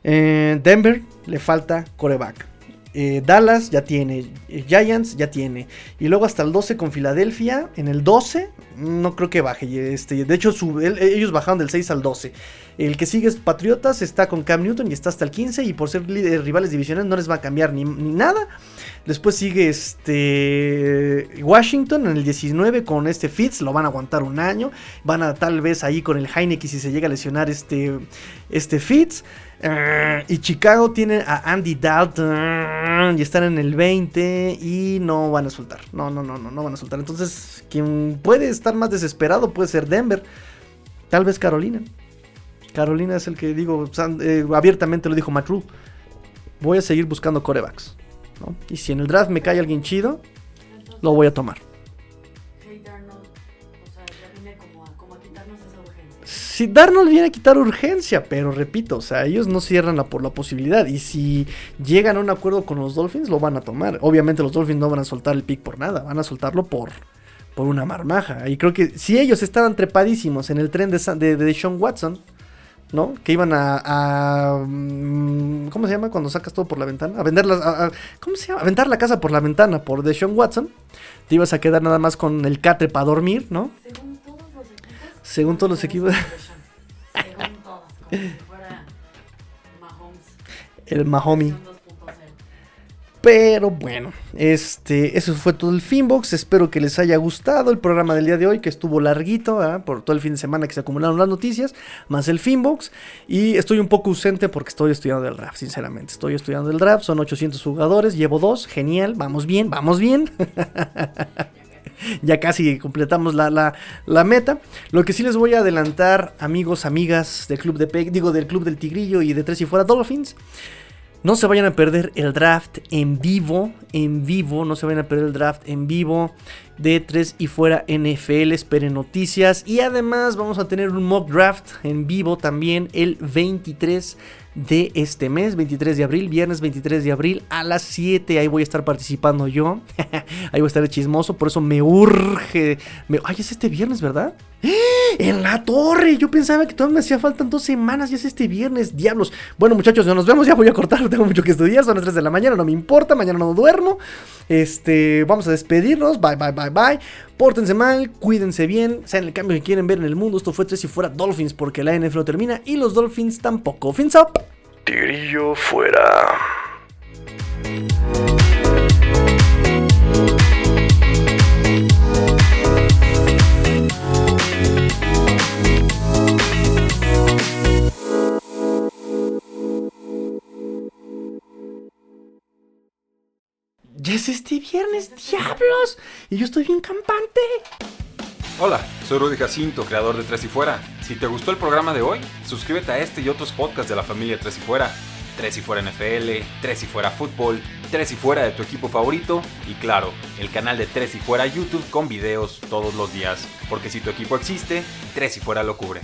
Eh, Denver le falta coreback. Dallas ya tiene, Giants ya tiene. Y luego hasta el 12 con Filadelfia. En el 12 no creo que baje. Este, de hecho, ellos bajaron del 6 al 12. El que sigue es Patriotas, está con Cam Newton y está hasta el 15. Y por ser rivales divisionales no les va a cambiar ni, nada. Después sigue este Washington en el 19 con este Fitz. Lo van a aguantar un año. Van a tal vez ahí con el Heineken si se llega a lesionar este, este Fitz. Eh, y Chicago tiene a Andy Dalton y están en el 20 y no van a soltar. No, no, no, no, no van a soltar. Entonces, quien puede estar más desesperado puede ser Denver. Tal vez Carolina. Carolina es el que digo, eh, abiertamente lo dijo Matt Voy a seguir buscando corebacks. Y si en el draft me cae alguien chido, lo voy a tomar. Si Darnold viene a quitar urgencia, pero repito, o sea, ellos no cierran por la posibilidad. Y si llegan a un acuerdo con los Dolphins, lo van a tomar. Obviamente los Dolphins no van a soltar el pick por nada, van a soltarlo por, por una marmaja. Y creo que si ellos estaban trepadísimos en el tren de, de, de Sean Watson, ¿no? Que iban a, mm, ¿cómo se llama? Cuando sacas todo por la ventana, a vender ¿cómo se llama? A aventar la casa por la ventana por Deshaun Watson. Te ibas a quedar nada más con el catre para dormir, ¿no? Según todos los equipos. Según todos fuera Mahomes. El Mahomi. Pero bueno, este, eso fue todo el Finbox. Espero que les haya gustado el programa del día de hoy, que estuvo larguito, por todo el fin de semana que se acumularon las noticias, más el Finbox. Y estoy un poco ausente porque estoy estudiando el draft, sinceramente. Estoy estudiando el draft, son 800 jugadores, llevo dos, genial, vamos bien, vamos bien. ya casi completamos la, meta. Lo que sí les voy a adelantar, amigos, amigas del club de Peg, digo del club del Tigrillo y de Tres y Fuera Dolphins. No se vayan a perder el draft en vivo, en vivo, no se vayan a perder el draft en vivo de 3 y fuera NFL, esperen noticias y además vamos a tener un mock draft en vivo también el 23 de este mes, 23 de abril, viernes 23 de abril a las 7. Ahí voy a estar participando yo. Ahí voy a estar chismoso, por eso me urge. Ay, es este viernes, ¿verdad? En la torre. Yo pensaba que todavía me hacía falta dos semanas. Ya es este viernes. Diablos. Bueno, muchachos, ya nos vemos. Ya voy a cortar. Tengo mucho que estudiar. Son las 3 de la mañana. No me importa. Mañana no duermo. Este, vamos a despedirnos. Bye, bye, bye, bye. Pórtense mal. Cuídense bien. Sean el cambio que quieren ver en el mundo. Esto fue tres y fuera Dolphins. Porque la NFL no termina. Y los Dolphins tampoco. Fins up. Tigrillo fuera. Ya es este viernes, diablos. Y yo estoy bien campante. Hola, soy Rudy Jacinto, creador de Tres y Fuera. Si te gustó el programa de hoy, suscríbete a este y otros podcasts de la familia Tres y Fuera. Tres y Fuera NFL, Tres y Fuera Fútbol, Tres y Fuera de tu equipo favorito y claro, el canal de Tres y Fuera YouTube con videos todos los días. Porque si tu equipo existe, Tres y Fuera lo cubre.